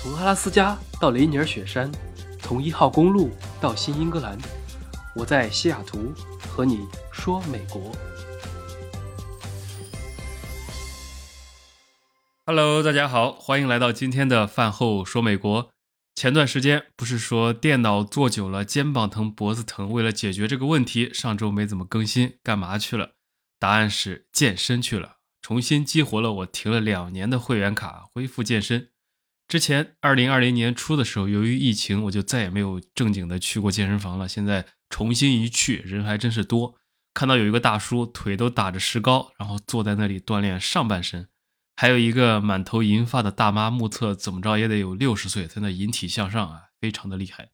从阿拉斯加到雷尼尔雪山，从一号公路到新英格兰，我在西雅图和你说美国。Hello，大家好，欢迎来到今天的饭后说美国。前段时间不是说电脑坐久了肩膀疼脖子疼，为了解决这个问题，上周没怎么更新，干嘛去了？答案是健身去了，重新激活了我停了两年的会员卡，恢复健身。之前二零二零年初的时候，由于疫情，我就再也没有正经的去过健身房了。现在重新一去，人还真是多。看到有一个大叔腿都打着石膏，然后坐在那里锻炼上半身。还有一个满头银发的大妈，目测怎么着也得有六十岁，在那引体向上啊，非常的厉害。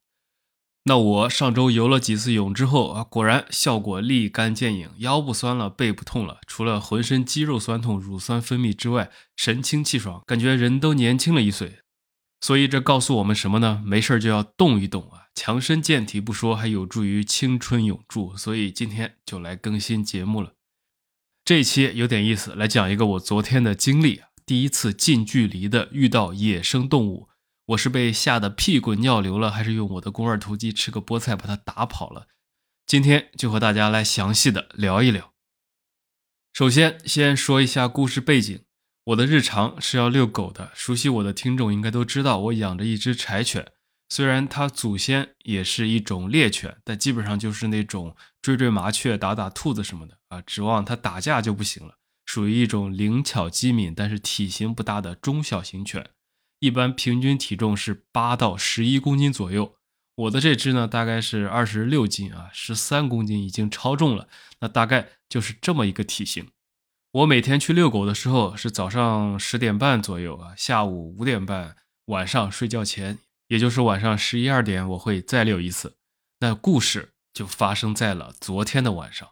那我上周游了几次泳之后啊，果然效果立竿见影，腰不酸了，背不痛了，除了浑身肌肉酸痛、乳酸分泌之外，神清气爽，感觉人都年轻了一岁。所以这告诉我们什么呢？没事就要动一动啊，强身健体不说，还有助于青春永驻。所以今天就来更新节目了。这一期有点意思，来讲一个我昨天的经历。第一次近距离的遇到野生动物，我是被吓得屁滚尿流了，还是用我的肱二头肌吃个菠菜把它打跑了？今天就和大家来详细的聊一聊。首先，先说一下故事背景。我的日常是要遛狗的，熟悉我的听众应该都知道，我养着一只柴犬。虽然它祖先也是一种猎犬，但基本上就是那种追追麻雀、打打兔子什么的啊，指望它打架就不行了。属于一种灵巧机敏，但是体型不大的中小型犬，一般平均体重是八到十一公斤左右。我的这只呢，大概是二十六斤啊，十三公斤已经超重了。那大概就是这么一个体型。我每天去遛狗的时候是早上十点半左右啊，下午五点半，晚上睡觉前。也就是晚上十一二点，我会再遛一次。那故事就发生在了昨天的晚上。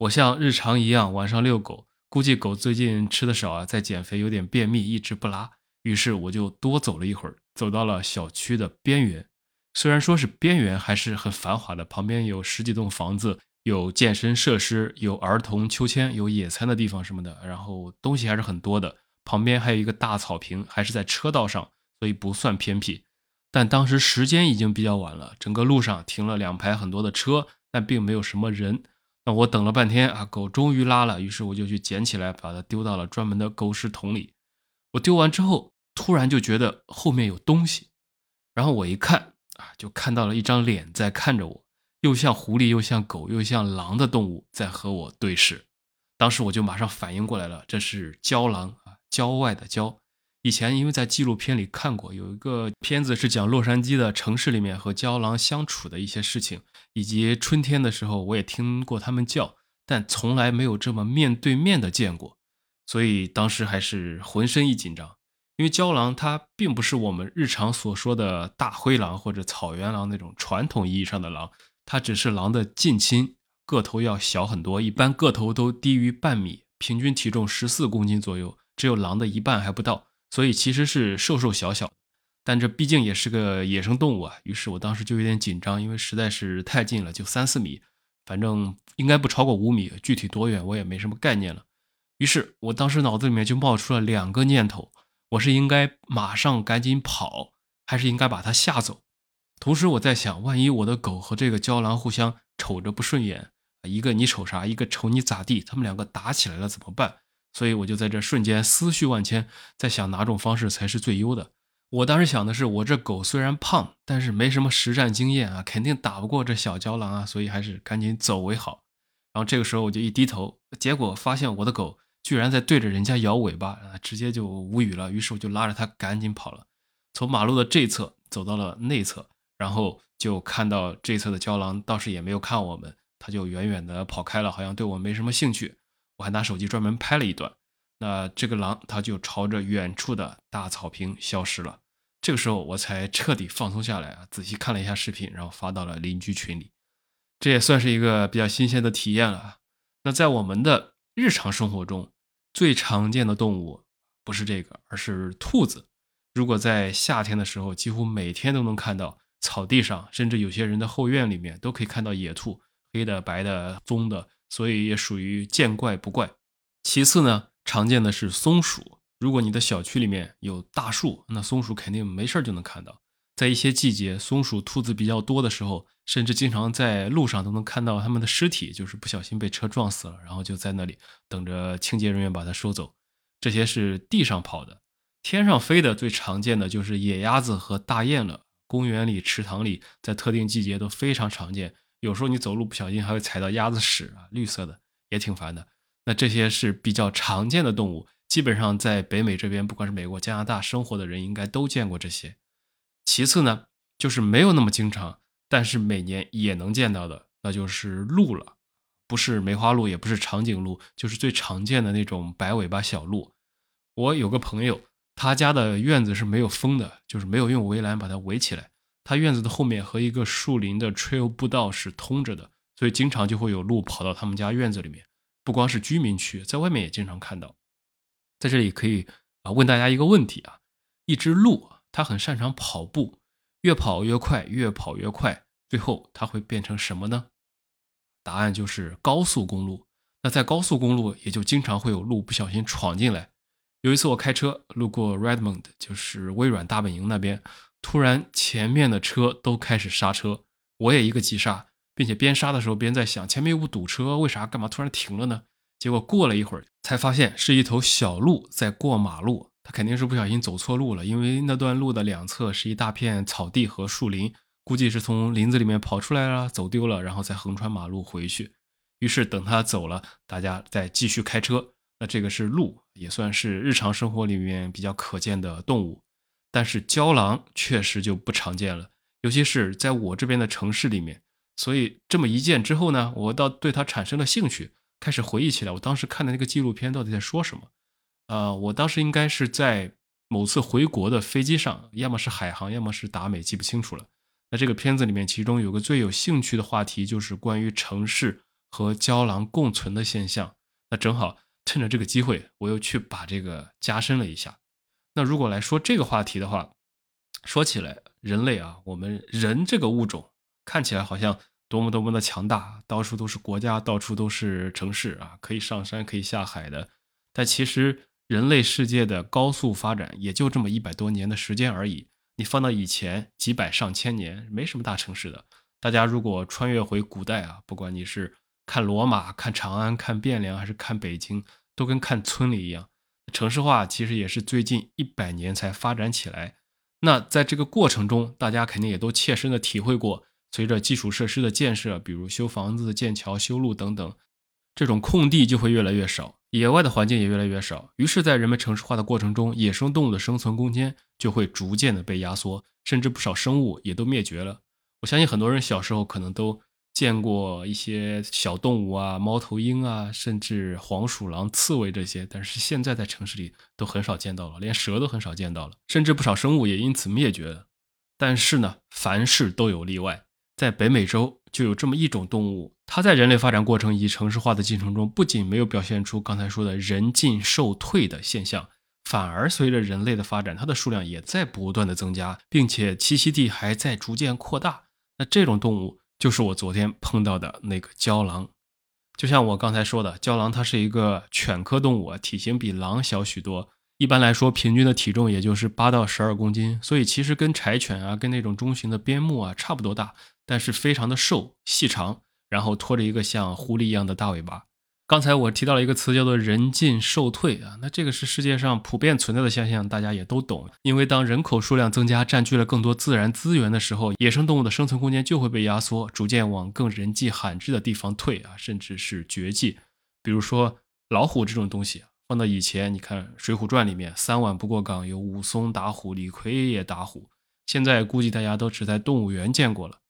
我像日常一样晚上遛狗，估计狗最近吃的少啊，在减肥，有点便秘，一直不拉。于是我就多走了一会儿，走到了小区的边缘。虽然说是边缘，还是很繁华的。旁边有十几栋房子，有健身设施，有儿童秋千，有野餐的地方什么的。然后东西还是很多的。旁边还有一个大草坪，还是在车道上，所以不算偏僻。但当时时间已经比较晚了，整个路上停了两排很多的车，但并没有什么人。那我等了半天啊，狗终于拉了，于是我就去捡起来，把它丢到了专门的狗屎桶里。我丢完之后，突然就觉得后面有东西，然后我一看啊，就看到了一张脸在看着我，又像狐狸，又像狗，又像狼的动物在和我对视。当时我就马上反应过来了，这是郊狼啊，郊外的郊。以前因为在纪录片里看过，有一个片子是讲洛杉矶的城市里面和郊狼相处的一些事情，以及春天的时候我也听过它们叫，但从来没有这么面对面的见过，所以当时还是浑身一紧张。因为郊狼它并不是我们日常所说的大灰狼或者草原狼那种传统意义上的狼，它只是狼的近亲，个头要小很多，一般个头都低于半米，平均体重十四公斤左右，只有狼的一半还不到。所以其实是瘦瘦小小，但这毕竟也是个野生动物啊。于是我当时就有点紧张，因为实在是太近了，就三四米，反正应该不超过五米，具体多远我也没什么概念了。于是我当时脑子里面就冒出了两个念头：我是应该马上赶紧跑，还是应该把它吓走？同时我在想，万一我的狗和这个郊狼互相瞅着不顺眼，一个你瞅啥，一个瞅你咋地，他们两个打起来了怎么办？所以我就在这瞬间思绪万千，在想哪种方式才是最优的。我当时想的是，我这狗虽然胖，但是没什么实战经验啊，肯定打不过这小郊狼啊，所以还是赶紧走为好。然后这个时候我就一低头，结果发现我的狗居然在对着人家摇尾巴，直接就无语了。于是我就拉着它赶紧跑了，从马路的这侧走到了内侧，然后就看到这侧的郊狼倒是也没有看我们，它就远远的跑开了，好像对我没什么兴趣。我还拿手机专门拍了一段，那这个狼它就朝着远处的大草坪消失了。这个时候我才彻底放松下来啊，仔细看了一下视频，然后发到了邻居群里。这也算是一个比较新鲜的体验了。那在我们的日常生活中，最常见的动物不是这个，而是兔子。如果在夏天的时候，几乎每天都能看到草地上，甚至有些人的后院里面都可以看到野兔，黑的、白的、棕的。所以也属于见怪不怪。其次呢，常见的是松鼠，如果你的小区里面有大树，那松鼠肯定没事就能看到。在一些季节，松鼠、兔子比较多的时候，甚至经常在路上都能看到它们的尸体，就是不小心被车撞死了，然后就在那里等着清洁人员把它收走。这些是地上跑的，天上飞的最常见的就是野鸭子和大雁了。公园里、池塘里，在特定季节都非常常见。有时候你走路不小心还会踩到鸭子屎啊，绿色的也挺烦的。那这些是比较常见的动物，基本上在北美这边，不管是美国、加拿大生活的人，应该都见过这些。其次呢，就是没有那么经常，但是每年也能见到的，那就是鹿了。不是梅花鹿，也不是长颈鹿，就是最常见的那种白尾巴小鹿。我有个朋友，他家的院子是没有封的，就是没有用围栏把它围起来。他院子的后面和一个树林的 trail 步道是通着的，所以经常就会有鹿跑到他们家院子里面。不光是居民区，在外面也经常看到。在这里可以啊问大家一个问题啊，一只鹿。它很擅长跑步，越跑越快，越跑越快，最后它会变成什么呢？答案就是高速公路。那在高速公路，也就经常会有鹿不小心闯进来。有一次我开车路过 Redmond，就是微软大本营那边，突然前面的车都开始刹车，我也一个急刹，并且边刹的时候边在想，前面又不堵车，为啥干嘛突然停了呢？结果过了一会儿，才发现是一头小鹿在过马路。他肯定是不小心走错路了，因为那段路的两侧是一大片草地和树林，估计是从林子里面跑出来了，走丢了，然后再横穿马路回去。于是等他走了，大家再继续开车。那这个是鹿，也算是日常生活里面比较可见的动物。但是郊狼确实就不常见了，尤其是在我这边的城市里面。所以这么一见之后呢，我倒对它产生了兴趣，开始回忆起来我当时看的那个纪录片到底在说什么。呃，我当时应该是在某次回国的飞机上，要么是海航，要么是达美，记不清楚了。那这个片子里面，其中有个最有兴趣的话题，就是关于城市和胶囊共存的现象。那正好趁着这个机会，我又去把这个加深了一下。那如果来说这个话题的话，说起来，人类啊，我们人这个物种看起来好像多么多么的强大，到处都是国家，到处都是城市啊，可以上山，可以下海的。但其实。人类世界的高速发展也就这么一百多年的时间而已。你放到以前几百上千年，没什么大城市的。大家如果穿越回古代啊，不管你是看罗马、看长安、看汴梁，还是看北京，都跟看村里一样。城市化其实也是最近一百年才发展起来。那在这个过程中，大家肯定也都切身的体会过，随着基础设施的建设，比如修房子、建桥、修路等等，这种空地就会越来越少。野外的环境也越来越少，于是，在人们城市化的过程中，野生动物的生存空间就会逐渐的被压缩，甚至不少生物也都灭绝了。我相信很多人小时候可能都见过一些小动物啊，猫头鹰啊，甚至黄鼠狼、刺猬这些，但是现在在城市里都很少见到了，连蛇都很少见到了，甚至不少生物也因此灭绝了。但是呢，凡事都有例外。在北美洲就有这么一种动物，它在人类发展过程以及城市化的进程中，不仅没有表现出刚才说的人进兽退的现象，反而随着人类的发展，它的数量也在不断的增加，并且栖息地还在逐渐扩大。那这种动物就是我昨天碰到的那个郊狼。就像我刚才说的，郊狼它是一个犬科动物啊，体型比狼小许多。一般来说，平均的体重也就是八到十二公斤，所以其实跟柴犬啊，跟那种中型的边牧啊差不多大。但是非常的瘦细长，然后拖着一个像狐狸一样的大尾巴。刚才我提到了一个词叫做“人进兽退”啊，那这个是世界上普遍存在的现象，大家也都懂。因为当人口数量增加，占据了更多自然资源的时候，野生动物的生存空间就会被压缩，逐渐往更人迹罕至的地方退啊，甚至是绝迹。比如说老虎这种东西，放到以前，你看《水浒传》里面，三碗不过岗有武松打虎，李逵也打虎。现在估计大家都只在动物园见过了。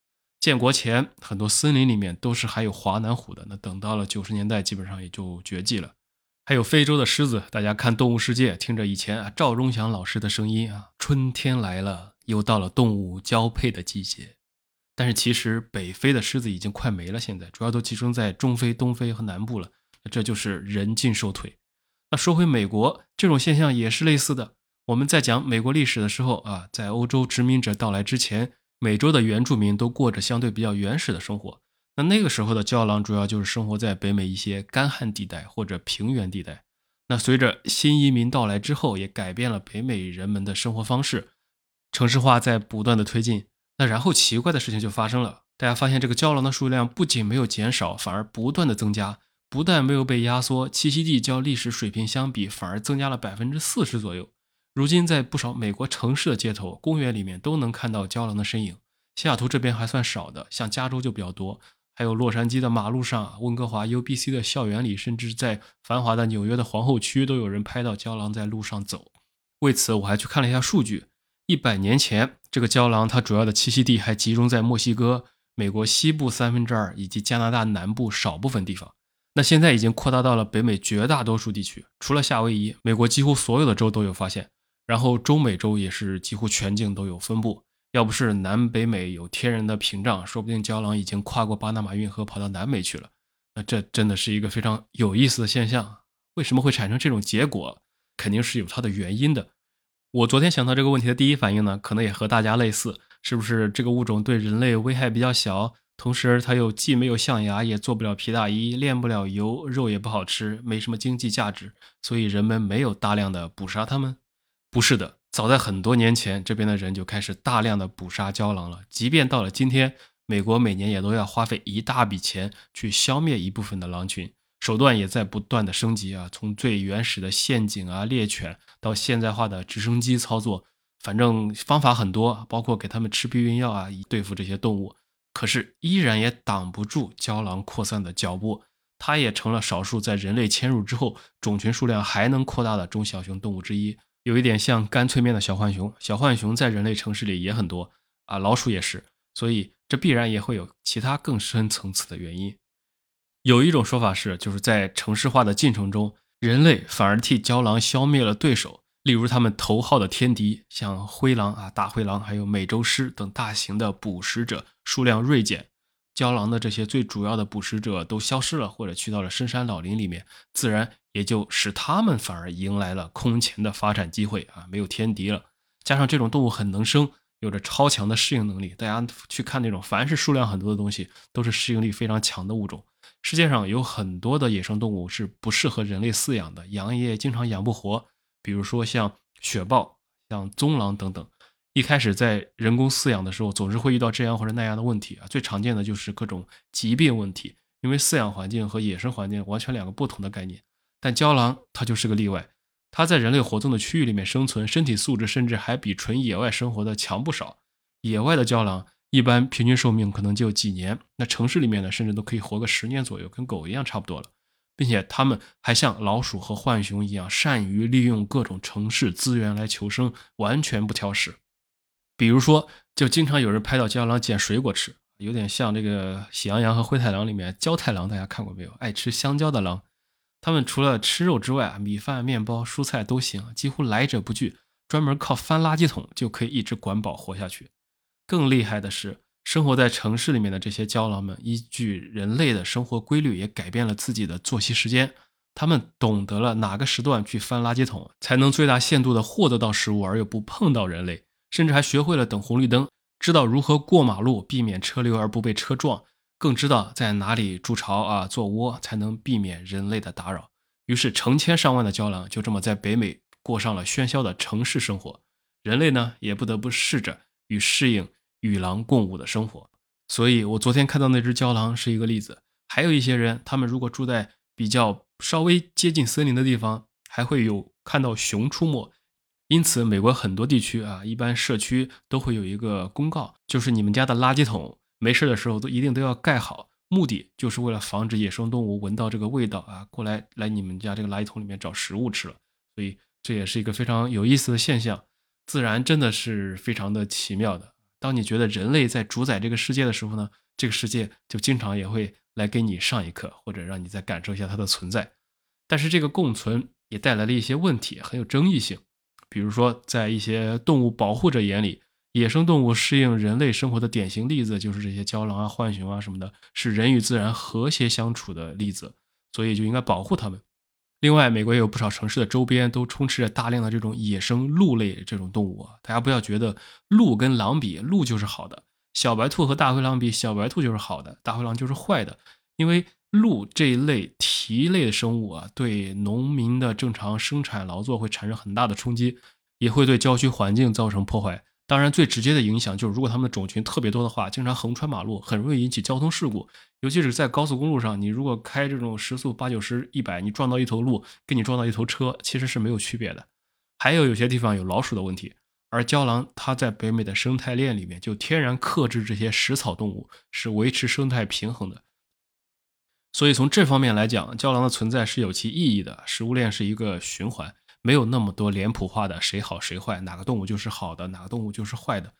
建国前，很多森林里面都是还有华南虎的。那等到了九十年代，基本上也就绝迹了。还有非洲的狮子，大家看《动物世界》，听着以前啊赵忠祥老师的声音啊，春天来了，又到了动物交配的季节。但是其实北非的狮子已经快没了，现在主要都集中在中非、东非和南部了。这就是人进兽退。那说回美国，这种现象也是类似的。我们在讲美国历史的时候啊，在欧洲殖民者到来之前。美洲的原住民都过着相对比较原始的生活，那那个时候的郊狼主要就是生活在北美一些干旱地带或者平原地带。那随着新移民到来之后，也改变了北美人们的生活方式，城市化在不断的推进。那然后奇怪的事情就发生了，大家发现这个郊狼的数量不仅没有减少，反而不断的增加。不但没有被压缩，栖息地较历史水平相比反而增加了百分之四十左右。如今在不少美国城市的街头、公园里面都能看到郊狼的身影。西雅图这边还算少的，像加州就比较多。还有洛杉矶的马路上、温哥华 UBC 的校园里，甚至在繁华的纽约的皇后区，都有人拍到郊狼在路上走。为此，我还去看了一下数据：一百年前，这个郊狼它主要的栖息地还集中在墨西哥、美国西部三分之二以及加拿大南部少部分地方。那现在已经扩大到了北美绝大多数地区，除了夏威夷，美国几乎所有的州都有发现。然后中美洲也是几乎全境都有分布。要不是南北美有天然的屏障，说不定郊狼已经跨过巴拿马运河跑到南美去了。那这真的是一个非常有意思的现象。为什么会产生这种结果？肯定是有它的原因的。我昨天想到这个问题的第一反应呢，可能也和大家类似，是不是这个物种对人类危害比较小？同时，它又既没有象牙，也做不了皮大衣，炼不了油，肉也不好吃，没什么经济价值，所以人们没有大量的捕杀它们？不是的。早在很多年前，这边的人就开始大量的捕杀郊狼了。即便到了今天，美国每年也都要花费一大笔钱去消灭一部分的狼群，手段也在不断的升级啊，从最原始的陷阱啊、猎犬，到现代化的直升机操作，反正方法很多，包括给他们吃避孕药啊，以对付这些动物。可是依然也挡不住郊狼扩散的脚步，它也成了少数在人类迁入之后种群数量还能扩大的中小型动物之一。有一点像干脆面的小浣熊，小浣熊在人类城市里也很多啊，老鼠也是，所以这必然也会有其他更深层次的原因。有一种说法是，就是在城市化的进程中，人类反而替郊狼消灭了对手，例如他们头号的天敌，像灰狼啊、大灰狼，还有美洲狮等大型的捕食者数量锐减。郊狼的这些最主要的捕食者都消失了，或者去到了深山老林里面，自然也就使它们反而迎来了空前的发展机会啊！没有天敌了，加上这种动物很能生，有着超强的适应能力。大家去看那种凡是数量很多的东西，都是适应力非常强的物种。世界上有很多的野生动物是不适合人类饲养的，养也经常养不活，比如说像雪豹、像棕狼等等。一开始在人工饲养的时候，总是会遇到这样或者那样的问题啊。最常见的就是各种疾病问题，因为饲养环境和野生环境完全两个不同的概念。但郊狼它就是个例外，它在人类活动的区域里面生存，身体素质甚至还比纯野外生活的强不少。野外的郊狼一般平均寿命可能就几年，那城市里面呢，甚至都可以活个十年左右，跟狗一样差不多了。并且它们还像老鼠和浣熊一样，善于利用各种城市资源来求生，完全不挑食。比如说，就经常有人拍到郊狼捡水果吃，有点像这个《喜羊羊和灰太狼》里面焦太狼，大家看过没有？爱吃香蕉的狼，他们除了吃肉之外啊，米饭、面包、蔬菜都行，几乎来者不拒，专门靠翻垃圾桶就可以一直管饱活下去。更厉害的是，生活在城市里面的这些郊狼们，依据人类的生活规律，也改变了自己的作息时间。他们懂得了哪个时段去翻垃圾桶，才能最大限度地获得到食物，而又不碰到人类。甚至还学会了等红绿灯，知道如何过马路，避免车流而不被车撞，更知道在哪里筑巢啊、做窝，才能避免人类的打扰。于是，成千上万的郊狼就这么在北美过上了喧嚣的城市生活。人类呢，也不得不试着与适应与狼共舞的生活。所以，我昨天看到那只郊狼是一个例子。还有一些人，他们如果住在比较稍微接近森林的地方，还会有看到熊出没。因此，美国很多地区啊，一般社区都会有一个公告，就是你们家的垃圾桶没事的时候都一定都要盖好，目的就是为了防止野生动物闻到这个味道啊，过来来你们家这个垃圾桶里面找食物吃了。所以这也是一个非常有意思的现象。自然真的是非常的奇妙的。当你觉得人类在主宰这个世界的时候呢，这个世界就经常也会来给你上一课，或者让你再感受一下它的存在。但是这个共存也带来了一些问题，很有争议性。比如说，在一些动物保护者眼里，野生动物适应人类生活的典型例子就是这些郊狼啊、浣熊啊什么的，是人与自然和谐相处的例子，所以就应该保护它们。另外，美国也有不少城市的周边都充斥着大量的这种野生鹿类这种动物啊。大家不要觉得鹿跟狼比，鹿就是好的；小白兔和大灰狼比，小白兔就是好的，大灰狼就是坏的。因为鹿这一类蹄类的生物啊，对农民的正常生产劳作会产生很大的冲击，也会对郊区环境造成破坏。当然，最直接的影响就是，如果它们的种群特别多的话，经常横穿马路，很容易引起交通事故。尤其是在高速公路上，你如果开这种时速八九十、一百，你撞到一头鹿，跟你撞到一头车，其实是没有区别的。还有有些地方有老鼠的问题，而郊狼它在北美的生态链里面就天然克制这些食草动物，是维持生态平衡的。所以从这方面来讲，郊狼的存在是有其意义的。食物链是一个循环。没有那么多脸谱化的谁好谁坏，哪个动物就是好的，哪个动物就是坏的。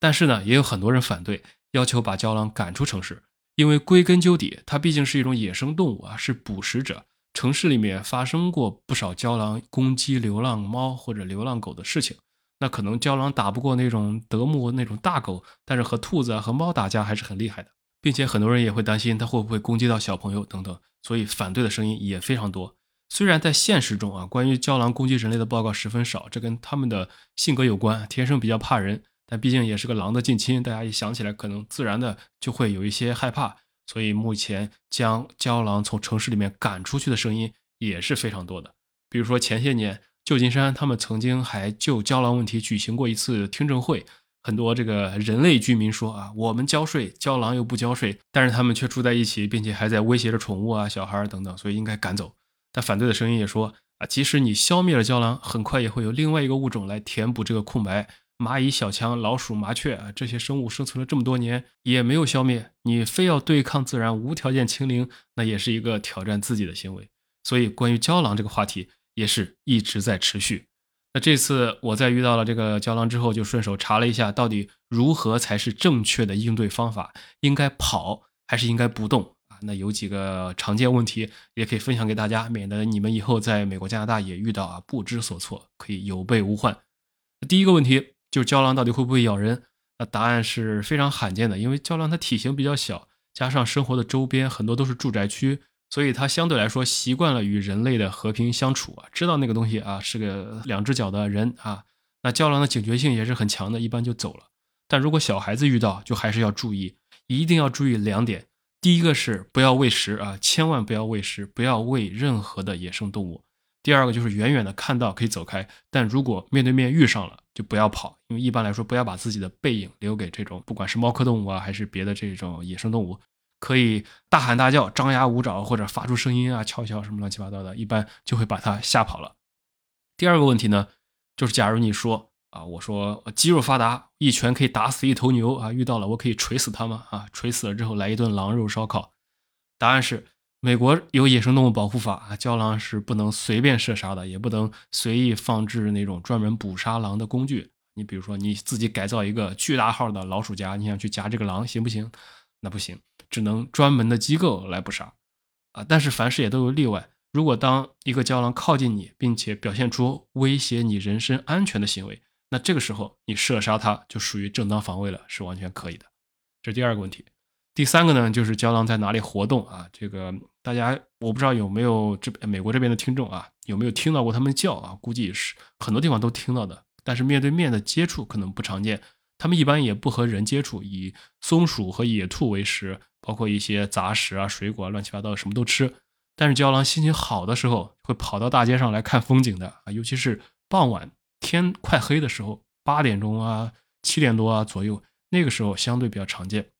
但是呢，也有很多人反对，要求把郊狼赶出城市，因为归根究底，它毕竟是一种野生动物啊，是捕食者。城市里面发生过不少郊狼攻击流浪猫或者流浪狗的事情，那可能郊狼打不过那种德牧那种大狗，但是和兔子啊和猫打架还是很厉害的，并且很多人也会担心它会不会攻击到小朋友等等，所以反对的声音也非常多。虽然在现实中啊，关于胶狼攻击人类的报告十分少，这跟他们的性格有关，天生比较怕人。但毕竟也是个狼的近亲，大家一想起来，可能自然的就会有一些害怕。所以目前将胶狼从城市里面赶出去的声音也是非常多的。比如说前些年，旧金山他们曾经还就胶狼问题举行过一次听证会，很多这个人类居民说啊，我们交税，郊狼又不交税，但是他们却住在一起，并且还在威胁着宠物啊、小孩等等，所以应该赶走。但反对的声音也说啊，即使你消灭了郊狼，很快也会有另外一个物种来填补这个空白。蚂蚁、小强、老鼠、麻雀啊，这些生物生存了这么多年也没有消灭，你非要对抗自然、无条件清零，那也是一个挑战自己的行为。所以，关于胶狼这个话题也是一直在持续。那这次我在遇到了这个胶狼之后，就顺手查了一下，到底如何才是正确的应对方法？应该跑还是应该不动啊？那有几个常见问题，也可以分享给大家，免得你们以后在美国、加拿大也遇到啊不知所措，可以有备无患。第一个问题就是胶狼到底会不会咬人？那答案是非常罕见的，因为胶狼它体型比较小，加上生活的周边很多都是住宅区，所以它相对来说习惯了与人类的和平相处啊，知道那个东西啊是个两只脚的人啊，那郊狼的警觉性也是很强的，一般就走了。但如果小孩子遇到，就还是要注意，一定要注意两点。第一个是不要喂食啊，千万不要喂食，不要喂任何的野生动物。第二个就是远远的看到可以走开，但如果面对面遇上了，就不要跑，因为一般来说不要把自己的背影留给这种不管是猫科动物啊，还是别的这种野生动物，可以大喊大叫、张牙舞爪或者发出声音啊、敲敲什么乱七八糟的，一般就会把它吓跑了。第二个问题呢，就是假如你说。啊，我说肌肉发达，一拳可以打死一头牛啊！遇到了我可以锤死它吗？啊，锤死了之后来一顿狼肉烧烤。答案是，美国有野生动物保护法啊，郊狼是不能随便射杀的，也不能随意放置那种专门捕杀狼的工具。你比如说你自己改造一个巨大号的老鼠夹，你想去夹这个狼行不行？那不行，只能专门的机构来捕杀。啊，但是凡事也都有例外。如果当一个胶囊靠近你，并且表现出威胁你人身安全的行为，那这个时候你射杀它就属于正当防卫了，是完全可以的。这是第二个问题。第三个呢，就是胶囊在哪里活动啊？这个大家我不知道有没有这美国这边的听众啊，有没有听到过他们叫啊？估计是很多地方都听到的，但是面对面的接触可能不常见。他们一般也不和人接触，以松鼠和野兔为食，包括一些杂食啊、水果啊、乱七八糟的什么都吃。但是郊狼心情好的时候会跑到大街上来看风景的啊，尤其是傍晚。天快黑的时候，八点钟啊、七点多啊左右，那个时候相对比较常见。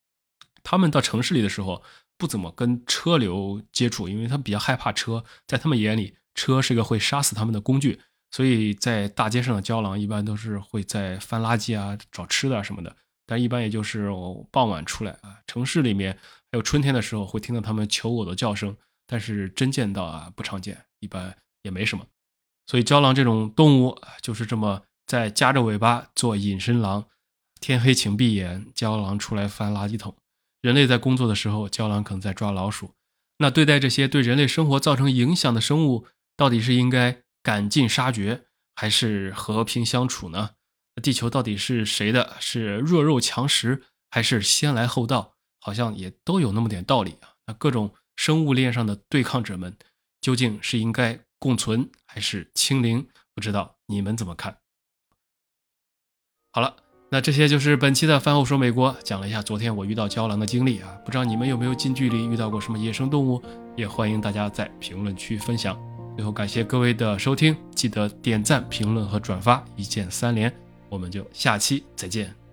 他们到城市里的时候，不怎么跟车流接触，因为他们比较害怕车。在他们眼里，车是一个会杀死他们的工具。所以在大街上的郊狼一般都是会在翻垃圾啊、找吃的什么的。但一般也就是傍晚出来啊。城市里面还有春天的时候会听到它们求偶的叫声，但是真见到啊不常见，一般也没什么。所以，郊狼这种动物就是这么在夹着尾巴做隐身狼，天黑请闭眼，郊狼出来翻垃圾桶。人类在工作的时候，郊狼可能在抓老鼠。那对待这些对人类生活造成影响的生物，到底是应该赶尽杀绝还是和平相处呢？地球到底是谁的？是弱肉强食还是先来后到？好像也都有那么点道理啊。那各种生物链上的对抗者们究竟是应该共存还是清零？不知道你们怎么看？好了那这些就是本期的饭后说美国讲了一下昨天我遇到胶囊的经历啊。不知道你们有没有近距离遇到过什么野生动物？也欢迎大家在评论区分享。最后感谢各位的收听记得点赞评论和转发一键三连我们就下期再见。